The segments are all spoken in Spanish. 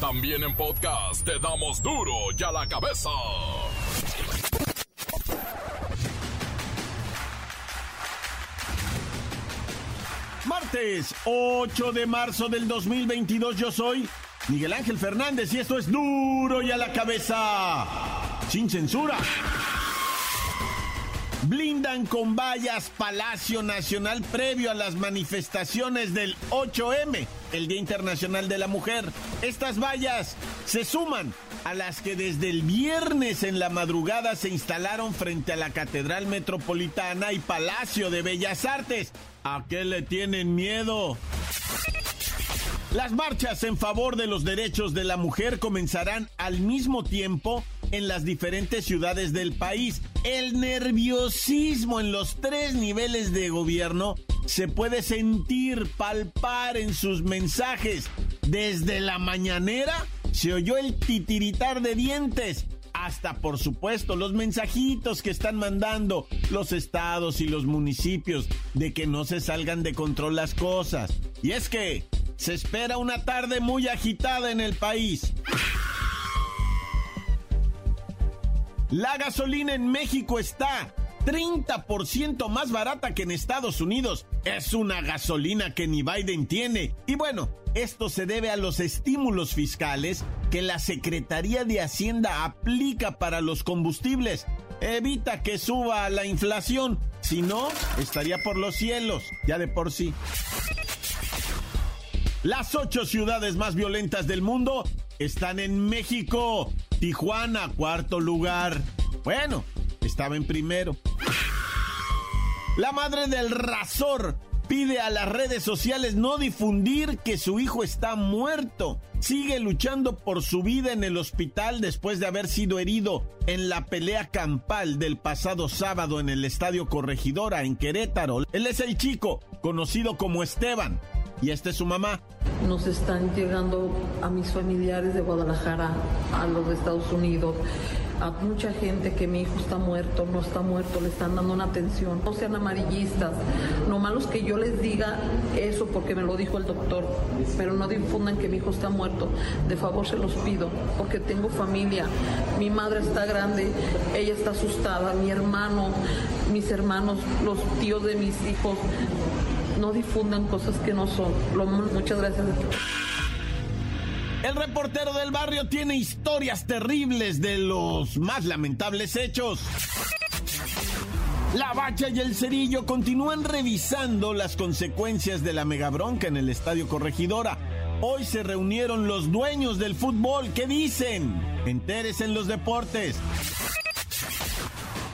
También en podcast te damos duro y a la cabeza. Martes 8 de marzo del 2022 yo soy Miguel Ángel Fernández y esto es duro y a la cabeza. Sin censura. Blindan con vallas Palacio Nacional previo a las manifestaciones del 8M, el Día Internacional de la Mujer. Estas vallas se suman a las que desde el viernes en la madrugada se instalaron frente a la Catedral Metropolitana y Palacio de Bellas Artes. ¿A qué le tienen miedo? Las marchas en favor de los derechos de la mujer comenzarán al mismo tiempo en las diferentes ciudades del país. El nerviosismo en los tres niveles de gobierno se puede sentir, palpar en sus mensajes. Desde la mañanera se oyó el titiritar de dientes hasta por supuesto los mensajitos que están mandando los estados y los municipios de que no se salgan de control las cosas. Y es que se espera una tarde muy agitada en el país. La gasolina en México está 30% más barata que en Estados Unidos. Es una gasolina que ni Biden tiene. Y bueno, esto se debe a los estímulos fiscales que la Secretaría de Hacienda aplica para los combustibles. Evita que suba la inflación, si no, estaría por los cielos, ya de por sí. Las ocho ciudades más violentas del mundo están en México. Tijuana, cuarto lugar. Bueno, estaba en primero. La madre del Razor pide a las redes sociales no difundir que su hijo está muerto. Sigue luchando por su vida en el hospital después de haber sido herido en la pelea campal del pasado sábado en el Estadio Corregidora en Querétaro. Él es el chico, conocido como Esteban, y esta es su mamá. Nos están llegando a mis familiares de Guadalajara, a los de Estados Unidos, a mucha gente que mi hijo está muerto, no está muerto, le están dando una atención. No sean amarillistas, no malos que yo les diga eso porque me lo dijo el doctor, pero no difundan que mi hijo está muerto. De favor se los pido, porque tengo familia. Mi madre está grande, ella está asustada, mi hermano, mis hermanos, los tíos de mis hijos no difundan cosas que no son. muchas gracias. El reportero del barrio tiene historias terribles de los más lamentables hechos. La Bacha y el Cerillo continúan revisando las consecuencias de la megabronca en el Estadio Corregidora. Hoy se reunieron los dueños del fútbol. ¿Qué dicen? Enteres en los deportes.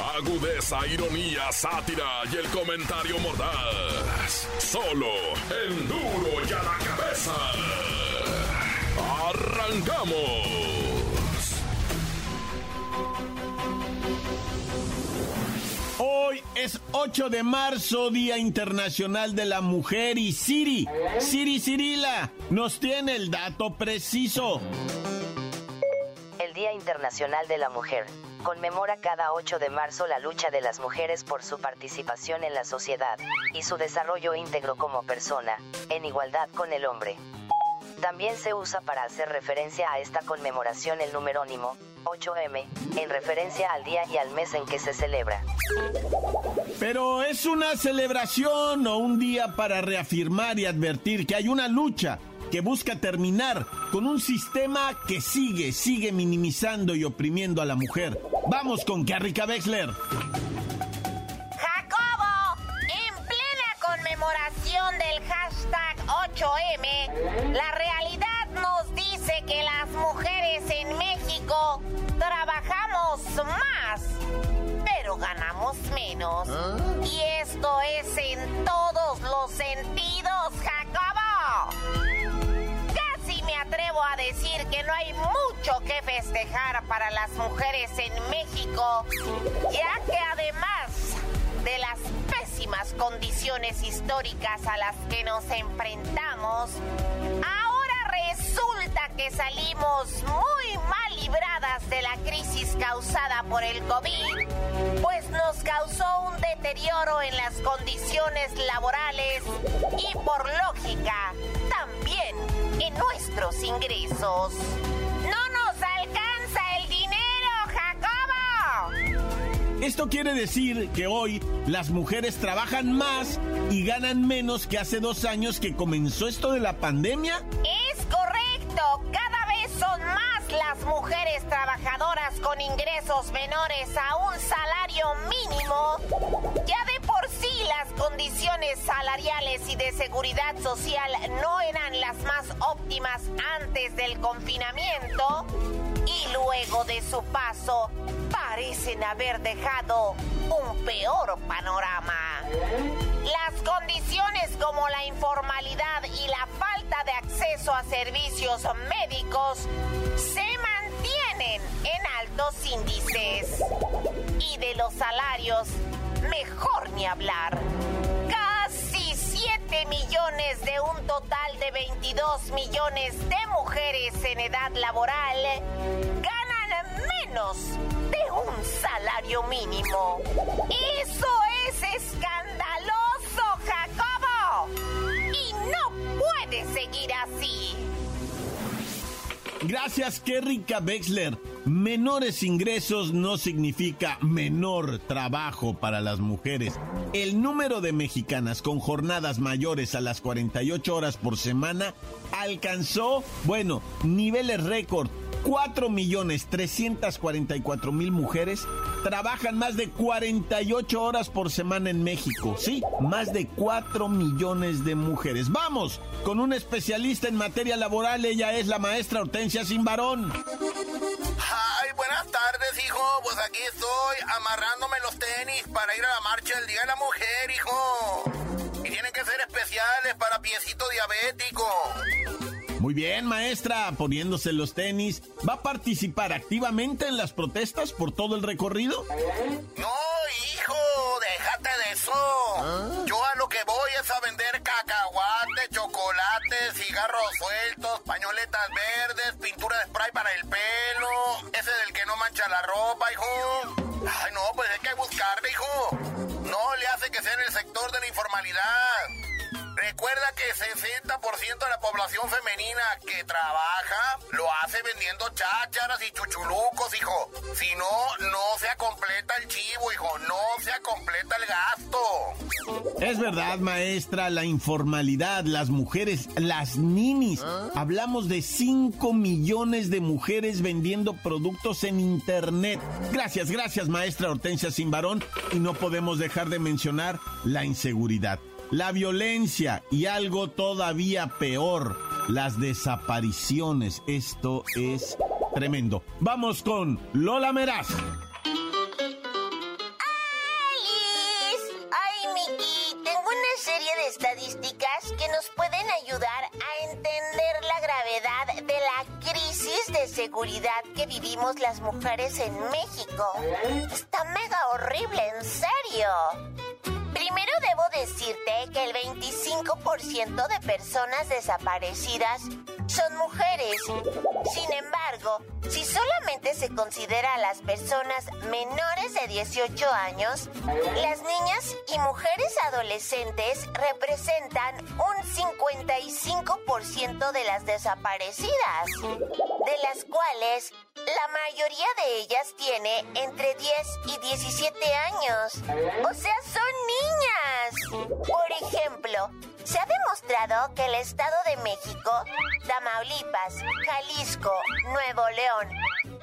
agudeza, ironía, sátira y el comentario mordaz. Solo el duro y a la cabeza. ¡Arrancamos! Hoy es 8 de marzo, Día Internacional de la Mujer y Siri, Siri Cirila, nos tiene el dato preciso. El Día Internacional de la Mujer conmemora cada 8 de marzo la lucha de las mujeres por su participación en la sociedad y su desarrollo íntegro como persona, en igualdad con el hombre. También se usa para hacer referencia a esta conmemoración el numerónimo 8M, en referencia al día y al mes en que se celebra. Pero es una celebración o un día para reafirmar y advertir que hay una lucha que busca terminar con un sistema que sigue, sigue minimizando y oprimiendo a la mujer. Vamos con Carrica Wexler. Jacobo, en plena conmemoración del hashtag 8M, la realidad nos dice que las mujeres en México trabajamos más, pero ganamos menos. ¿Ah? Y esto es en todos los sentidos, Jacobo a decir que no hay mucho que festejar para las mujeres en México, ya que además de las pésimas condiciones históricas a las que nos enfrentamos, ahora resulta que salimos muy mal libradas de la crisis causada por el COVID, pues nos causó un deterioro en las condiciones laborales y por lógica también en nuestros ingresos. ¡No nos alcanza el dinero, Jacobo! Esto quiere decir que hoy las mujeres trabajan más y ganan menos que hace dos años que comenzó esto de la pandemia. Es correcto, cada vez son más las mujeres trabajadoras con ingresos menores a un salario mínimo. Las condiciones salariales y de seguridad social no eran las más óptimas antes del confinamiento y luego de su paso parecen haber dejado un peor panorama. Las condiciones como la informalidad y la falta de acceso a servicios médicos se mantienen en altos índices. Y de los salarios, mejor ni hablar. Casi 7 millones de un total de 22 millones de mujeres en edad laboral ganan menos de un salario mínimo. Eso es escandaloso, Jacobo. Y no puede seguir así. Gracias, Kerrika Wexler. Menores ingresos no significa menor trabajo para las mujeres. El número de mexicanas con jornadas mayores a las 48 horas por semana alcanzó, bueno, niveles récord. 4 millones 344 mil mujeres trabajan más de 48 horas por semana en México. Sí, más de 4 millones de mujeres. Vamos con un especialista en materia laboral. Ella es la maestra Hortensia Simbarón. Ay, buenas tardes, hijo. Pues aquí estoy amarrándome los tenis para ir a la marcha del Día de la Mujer, hijo. Y tienen que ser especiales para piecito diabético. Muy bien, maestra, poniéndose los tenis. ¿Va a participar activamente en las protestas por todo el recorrido? No, hijo, déjate de eso. Yo a lo que voy es a vender cacahuate, chocolate, cigarros sueltos, pañoletas verdes, pintura de spray para el pelo, ese del que no mancha la ropa, hijo. Ay, no, pues hay que buscarle, hijo. No le hace que sea en el sector de la informalidad. Recuerda que 60% de la población femenina que trabaja lo hace vendiendo chácharas y chuchulucos, hijo. Si no, no se completa el chivo, hijo. No se completa el gasto. Es verdad, maestra, la informalidad, las mujeres, las ninis. Hablamos de 5 millones de mujeres vendiendo productos en Internet. Gracias, gracias, maestra Hortensia Simbarón. Y no podemos dejar de mencionar la inseguridad la violencia y algo todavía peor, las desapariciones. Esto es tremendo. Vamos con Lola Meraz. ¡Alice! ¡Ay, Miki! Tengo una serie de estadísticas que nos pueden ayudar a entender la gravedad de la crisis de seguridad que vivimos las mujeres en México. Está mega horrible, en serio. Que el 25% de personas desaparecidas son mujeres. Sin embargo, si solamente se considera a las personas menores de 18 años, las niñas y mujeres adolescentes representan un 55% de las desaparecidas, de las cuales la mayoría de ellas tiene entre 10 y 17 años. O sea, son niñas. Por ejemplo, se ha demostrado que el Estado de México, Tamaulipas, Jalisco, Nuevo León,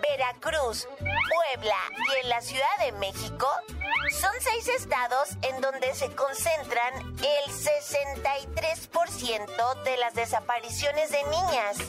Veracruz, Puebla y en la Ciudad de México son seis estados en donde se concentran el 63% de las desapariciones de niñas.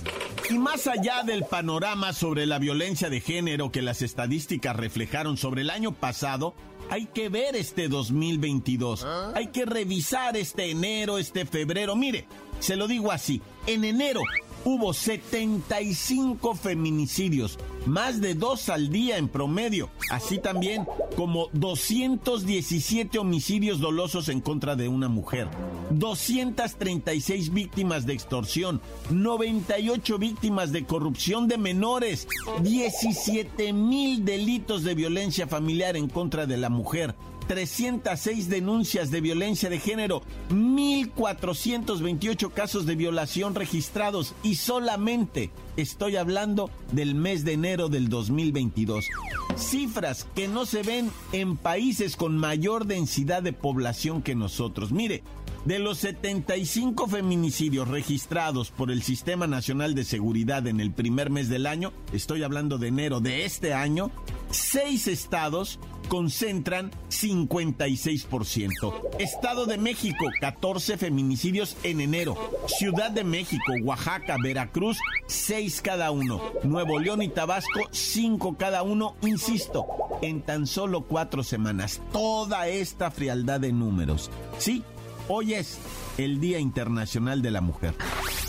Y más allá del panorama sobre la violencia de género que las estadísticas reflejaron sobre el año pasado, hay que ver este 2022. Hay que revisar este enero, este febrero. Mire, se lo digo así, en enero hubo 75 feminicidios, más de dos al día en promedio, así también como 217 homicidios dolosos en contra de una mujer, 236 víctimas de extorsión, 98 víctimas de corrupción de menores, 17 mil delitos de violencia familiar en contra de la mujer, 306 denuncias de violencia de género, 1.428 casos de violación registrados y solamente estoy hablando del mes de enero del 2022. Cifras que no se ven en países con mayor densidad de población que nosotros. Mire, de los 75 feminicidios registrados por el Sistema Nacional de Seguridad en el primer mes del año, estoy hablando de enero de este año, seis estados concentran 56%. Estado de México, 14 feminicidios en enero. Ciudad de México, Oaxaca, Veracruz, 6 cada uno. Nuevo León y Tabasco, 5 cada uno, insisto, en tan solo cuatro semanas. Toda esta frialdad de números. Sí, hoy es el Día Internacional de la Mujer.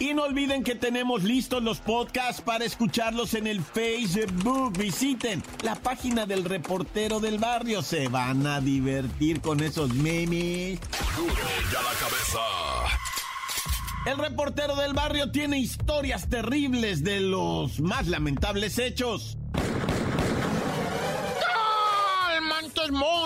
Y no olviden que tenemos listos los podcasts para escucharlos en el Facebook. Visiten la página del reportero del barrio. Se van a divertir con esos memes. Duro la cabeza. El reportero del barrio tiene historias terribles de los más lamentables hechos.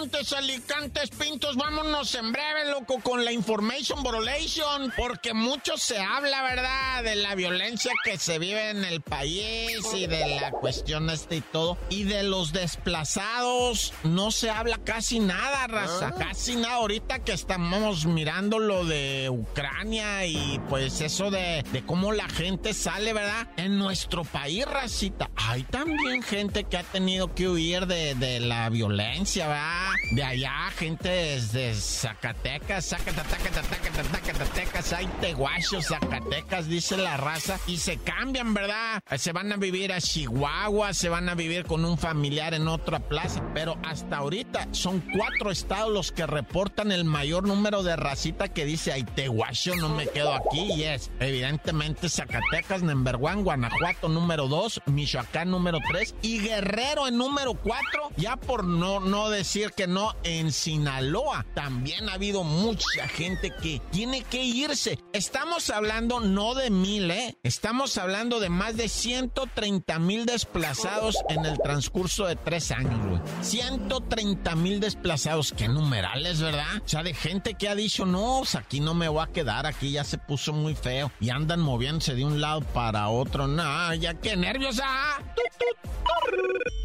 Montes, Alicantes, Pintos, vámonos en breve, loco, con la Information Borolation, porque mucho se habla, ¿verdad?, de la violencia que se vive en el país y de la cuestión esta y todo, y de los desplazados, no se habla casi nada, raza, casi nada, ahorita que estamos mirando lo de Ucrania y pues eso de, de cómo la gente sale, ¿verdad?, en nuestro país, racita, hay también gente que ha tenido que huir de, de la violencia, ¿verdad? De allá, gente desde Zacatecas, Zacatecas, hay teguachos, Zacatecas, dice la raza, y se cambian, ¿verdad? Se van a vivir a Chihuahua, se van a vivir con un familiar en otra plaza, pero hasta ahorita son cuatro estados los que reportan el mayor número de racita que dice, ay, teguacho, no me quedo aquí, y es evidentemente Zacatecas, number Guanajuato número dos, Michoacán número tres, y Guerrero en número cuatro, ya por no, no decir que no, en Sinaloa también ha habido mucha gente que tiene que irse. Estamos hablando no de mil, ¿eh? Estamos hablando de más de 130 mil desplazados en el transcurso de tres años, güey. 130 mil desplazados, qué numerales, ¿verdad? O sea, de gente que ha dicho, no, pues aquí no me voy a quedar, aquí ya se puso muy feo. Y andan moviéndose de un lado para otro. No, ya qué nervios, ah.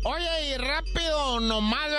Oye, y rápido, nomás,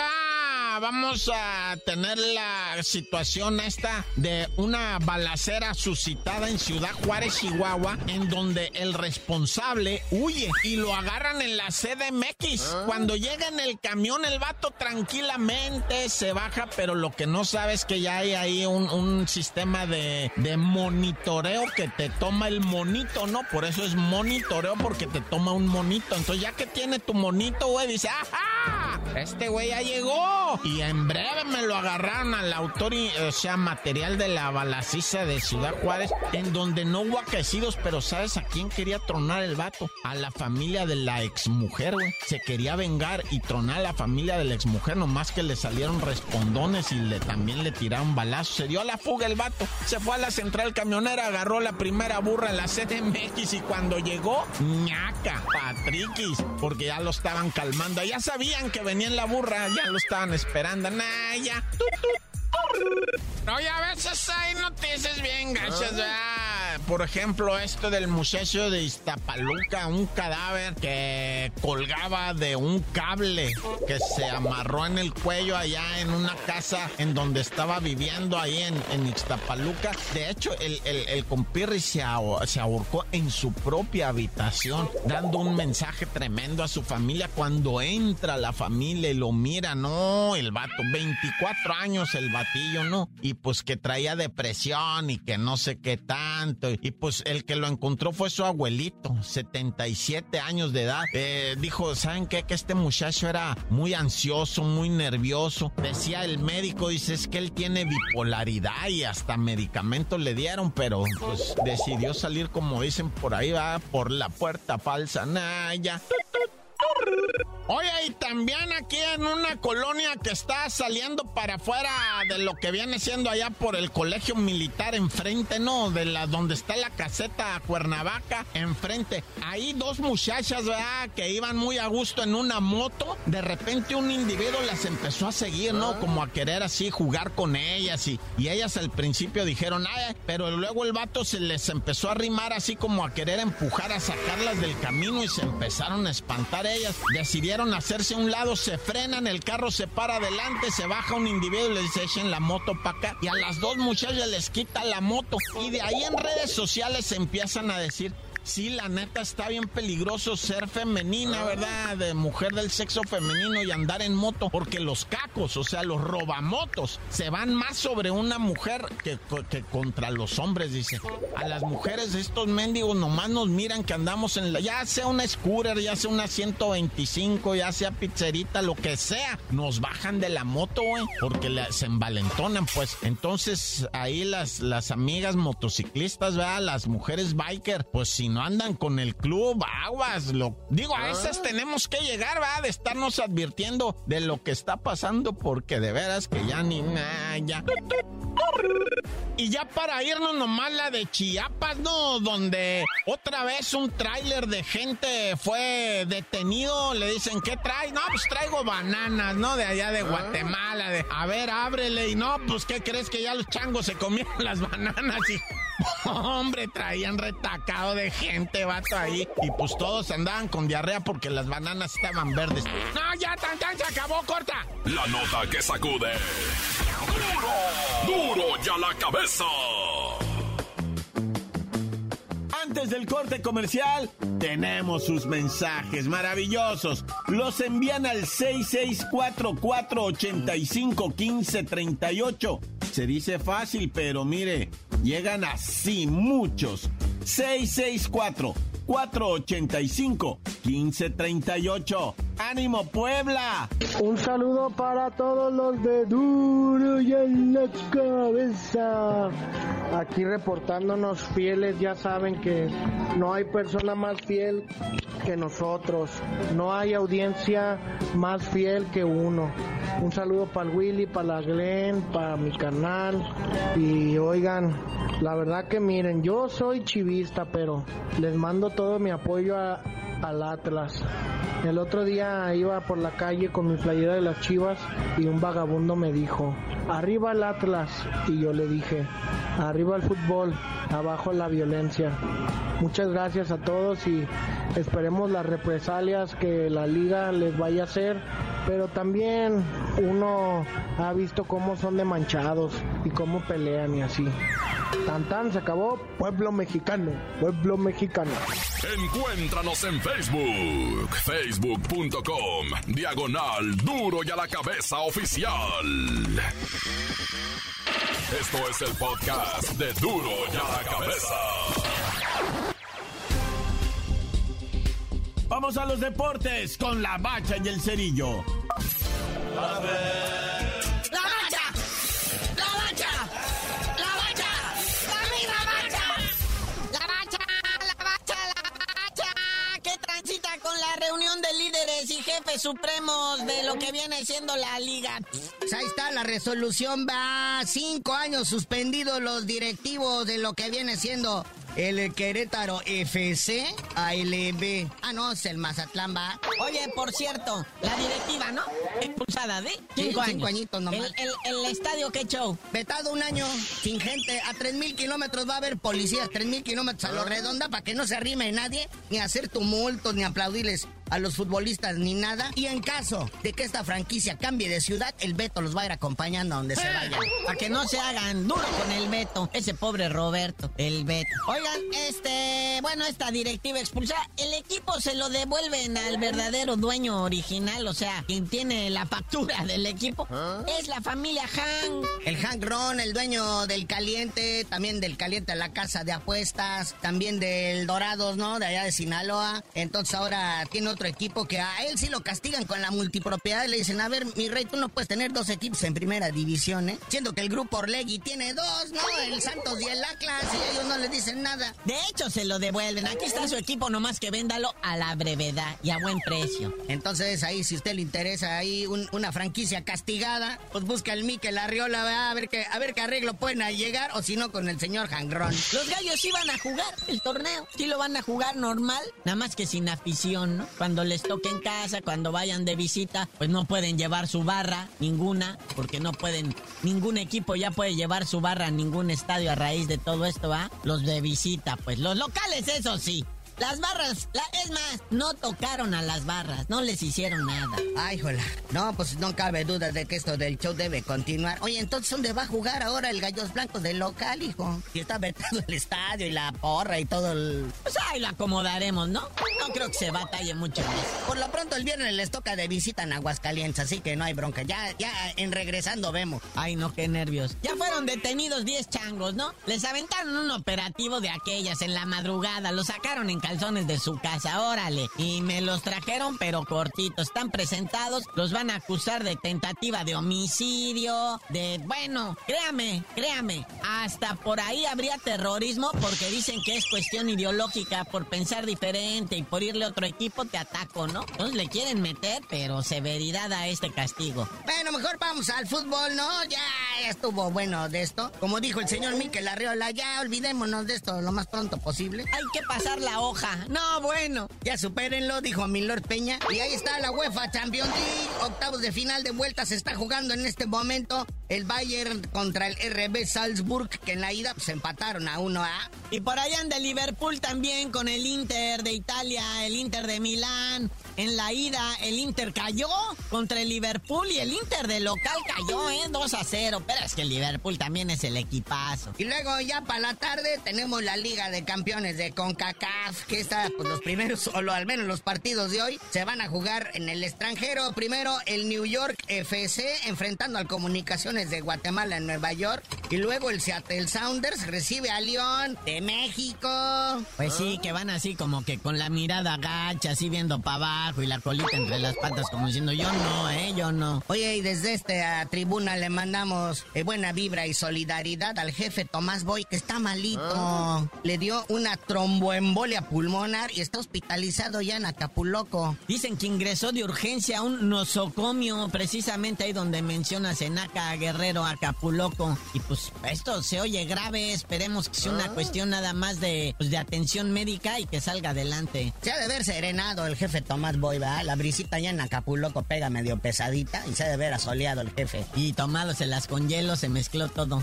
va vamos a tener la situación esta de una balacera suscitada en Ciudad Juárez, Chihuahua, en donde el responsable huye y lo agarran en la CDMX. Cuando llega en el camión, el vato tranquilamente se baja, pero lo que no sabe es que ya hay ahí un, un sistema de, de monitoreo que te toma el monito, ¿no? Por eso es monitoreo, porque te toma un monito. Entonces, ya que tiene tu monito, güey, dice, ¡ajá! Este güey ya llegó. Y en breve me lo agarraron al autor, y, o sea, material de la balaciza de Ciudad Juárez, en donde no hubo aquecidos, pero ¿sabes a quién quería tronar el vato? A la familia de la exmujer, güey. Se quería vengar y tronar a la familia de la exmujer, nomás que le salieron respondones y le, también le tiraron balazos. Se dio a la fuga el vato. Se fue a la central camionera, agarró la primera burra en la CDMX y cuando llegó, ñaca, patriquis, porque ya lo estaban calmando. Ya sabían que venía en la burra, ya lo estaban esperando. Nah, ya. Tut, tut. Oye, a veces hay noticias bien gachas, ¿verdad? por ejemplo, esto del muchacho de Iztapaluca, un cadáver que colgaba de un cable que se amarró en el cuello allá en una casa en donde estaba viviendo ahí en, en Ixtapaluca. De hecho, el, el, compirri se, se ahorcó en su propia habitación, dando un mensaje tremendo a su familia cuando entra la familia y lo mira, no, el vato, 24 años el ¿no? Y pues que traía depresión y que no sé qué tanto. Y pues el que lo encontró fue su abuelito, 77 años de edad. Eh, dijo, ¿saben qué? Que este muchacho era muy ansioso, muy nervioso. Decía el médico, dice, es que él tiene bipolaridad y hasta medicamentos le dieron, pero pues decidió salir, como dicen por ahí, va por la puerta falsa. Naya. Oye, y también aquí en una colonia que está saliendo para afuera de lo que viene siendo allá por el colegio militar enfrente, ¿no? De la donde está la caseta Cuernavaca, enfrente. Ahí dos muchachas, ¿verdad? Que iban muy a gusto en una moto. De repente un individuo las empezó a seguir, ¿no? Como a querer así jugar con ellas y, y ellas al principio dijeron, ay, pero luego el vato se les empezó a arrimar así como a querer empujar, a sacarlas del camino y se empezaron a espantar ellas. Decidieron hacerse a un lado, se frenan, el carro se para adelante, se baja un individuo y le dice, echen la moto para acá. Y a las dos muchachas les quita la moto. Y de ahí en redes sociales empiezan a decir, Sí, la neta está bien peligroso ser femenina, ¿verdad? De mujer del sexo femenino y andar en moto, porque los cacos, o sea, los robamotos, se van más sobre una mujer que, contra los hombres, dice. A las mujeres estos mendigos nomás nos miran que andamos en la, ya sea una scooter, ya sea una 125, ya sea pizzerita, lo que sea, nos bajan de la moto, güey, porque se envalentonan, pues. Entonces, ahí las, las amigas motociclistas, ¿verdad? Las mujeres biker, pues si no andan con el club, aguas. Lo, digo, a esas ah. tenemos que llegar, va, de estarnos advirtiendo de lo que está pasando, porque de veras que ya ni nada, ya. Y ya para irnos nomás la de Chiapas, ¿no? Donde otra vez un tráiler de gente fue detenido. Le dicen, ¿qué traes? No, pues traigo bananas, ¿no? De allá de ah. Guatemala. De, a ver, ábrele. Y no, pues, ¿qué crees que ya los changos se comieron las bananas? Y Hombre, traían retacado de gente, vato, ahí. Y pues todos andaban con diarrea porque las bananas estaban verdes. ¡No, ya, tan, tan, se acabó, corta! La nota que sacude. ¡Duro! ¡Duro ya la cabeza! Antes del corte comercial, tenemos sus mensajes maravillosos. Los envían al 6644851538. Se dice fácil, pero mire, llegan así muchos. 664 485 1538. ¡Ánimo, Puebla! Un saludo para todos los de Duro y en la cabeza. Aquí reportándonos fieles, ya saben que no hay persona más fiel que nosotros. No hay audiencia más fiel que uno. Un saludo para el Willy, para la Glenn, para mi canal. Y oigan, la verdad que miren, yo soy chivista, pero les mando todo mi apoyo al Atlas. El otro día iba por la calle con mi playera de las chivas y un vagabundo me dijo, arriba el Atlas. Y yo le dije, arriba el fútbol, abajo la violencia. Muchas gracias a todos y esperemos las represalias que la liga les vaya a hacer, pero también uno ha visto cómo son de manchados y cómo pelean y así. Tan tan se acabó, pueblo mexicano, pueblo mexicano. Encuéntranos en Facebook, facebook.com, diagonal duro y a la cabeza oficial. Esto es el podcast de duro y a la cabeza. Vamos a los deportes con la bacha y el cerillo. A ver. Supremos de lo que viene siendo la liga. Pues ahí está la resolución, va cinco años suspendidos los directivos de lo que viene siendo el Querétaro FC ALB. Ah, no, es el Mazatlán, va. Oye, por cierto, la directiva, ¿no? Expulsada de cinco años. Cinco añitos nomás. El, el, estadio, ¿qué show? Vetado un año, sin gente. A tres mil kilómetros va a haber policías, tres mil kilómetros a lo redonda para que no se arrime nadie, ni hacer tumultos, ni aplaudirles a los futbolistas ni nada. Y en caso de que esta franquicia cambie de ciudad, el Beto los va a ir acompañando a donde se vaya. Para que no se hagan duro con el Beto. Ese pobre Roberto, el Beto. Oigan, este, bueno, esta directiva expulsada, el equipo se lo devuelven al verdadero dueño original, o sea, quien tiene la factura del equipo, ¿Ah? es la familia Han. El Hank Ron, el dueño del Caliente, también del Caliente a la casa de apuestas, también del Dorados, ¿no? De allá de Sinaloa. Entonces ahora tiene otro equipo que a él sí lo castigan con la multipropiedad. Le dicen, a ver, mi rey, tú no puedes tener dos equipos en primera división, ¿eh? Siendo que el grupo Orlegui tiene dos, ¿no? El Santos y el Atlas, y ellos no le dicen nada. De hecho, se lo devuelven. Aquí está su equipo, nomás que véndalo a la brevedad y a buen precio. Entonces, ahí, si usted le interesa ahí una franquicia castigada, pues busca al Mikel Arriola, a ver qué, a ver qué arreglo pueden llegar, o si no, con el señor Jangrón. Los gallos sí van a jugar el torneo. Sí lo van a jugar normal, nada más que sin afición, ¿no? Cuando les toque en casa, cuando vayan de visita, pues no pueden llevar su barra, ninguna, porque no pueden, ningún equipo ya puede llevar su barra a ningún estadio a raíz de todo esto, ¿va? Los de visita, pues los locales, eso sí. Las barras, la, es más, no tocaron a las barras, no les hicieron nada. Ay, jola. No, pues no cabe duda de que esto del show debe continuar. Oye, entonces, ¿dónde va a jugar ahora el Gallos Blancos del local, hijo? Si está vetado el estadio y la porra y todo el... Pues ahí lo acomodaremos, ¿no? No creo que se batalle mucho más. Por lo pronto, el viernes les toca de visita en Aguascalientes, así que no hay bronca. Ya, ya en regresando vemos. Ay, no, qué nervios. Ya fueron detenidos 10 changos, ¿no? Les aventaron un operativo de aquellas en la madrugada, los sacaron en calzones de su casa, órale. Y me los trajeron, pero cortitos. Están presentados, los van a acusar de tentativa de homicidio, de, bueno, créame, créame, hasta por ahí habría terrorismo porque dicen que es cuestión ideológica por pensar diferente y por irle a otro equipo te ataco, ¿no? Entonces le quieren meter, pero severidad a este castigo. Bueno, mejor vamos al fútbol, ¿no? Ya, estuvo bueno de esto. Como dijo el señor Miquel Arriola, ya olvidémonos de esto lo más pronto posible. Hay que pasar la hoja no, bueno. Ya supérenlo, dijo Milord Peña. Y ahí está la UEFA Champions League. Octavos de final de vuelta se está jugando en este momento. El Bayern contra el RB Salzburg, que en la ida pues empataron a 1 a. Y por allá anda Liverpool también con el Inter de Italia, el Inter de Milán. En la ida el Inter cayó contra el Liverpool y el Inter de local cayó, ¿eh? 2 a 0. Pero es que el Liverpool también es el equipazo. Y luego ya para la tarde tenemos la Liga de Campeones de CONCACAF, que está, pues los primeros, o al menos los partidos de hoy, se van a jugar en el extranjero. Primero el New York FC enfrentando al Comunicaciones de Guatemala en Nueva York. Y luego el Seattle Sounders recibe a León de México. Pues sí, que van así como que con la mirada gacha, así viendo para abajo y la colita entre las patas como diciendo yo no, eh, yo no. Oye, y desde esta tribuna le mandamos eh, buena vibra y solidaridad al jefe Tomás Boy que está malito. Ah. Le dio una tromboembolia pulmonar y está hospitalizado ya en Acapulco. Dicen que ingresó de urgencia a un nosocomio precisamente ahí donde menciona Senaca Guerrero Acapulco. Y pues esto se oye grave, esperemos que sea una ah. cuestión nada más de, pues, de atención médica y que salga adelante. Se ha de ver serenado el jefe Tomás Boy, ¿verdad? La brisita ya en Acapulco pega medio pesadita y se ha de ver asoleado el jefe. Y tomándose con hielo se mezcló todo.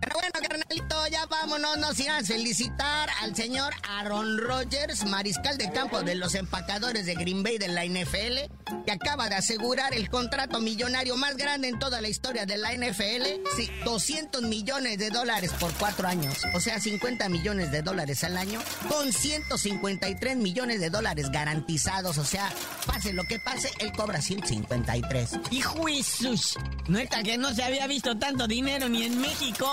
Pero bueno, carnalito, ya vámonos, nos irán a felicitar al señor Aaron Rodgers, mariscal de campo de los empacadores de Green Bay de la NFL, que acaba de asegurar el contrato millonario más grande en toda la historia de la NFL. Sí, 200 millones de dólares por cuatro años, o sea, 50 millones de dólares al año, con 153 millones de dólares garantizados, o sea, pase lo que pase, él cobra 153. ¡Y juizus! No está que no se había visto tanto dinero ni en México.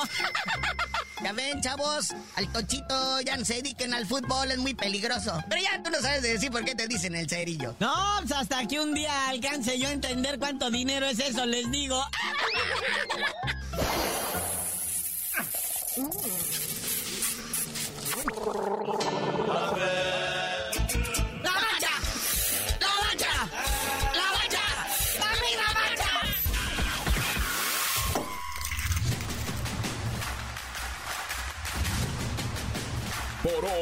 Ya ven, chavos, al tochito ya no se dediquen al fútbol, es muy peligroso. Pero ya tú no sabes de decir por qué te dicen el cerillo. No, pues hasta que un día alcance yo a entender cuánto dinero es eso, les digo.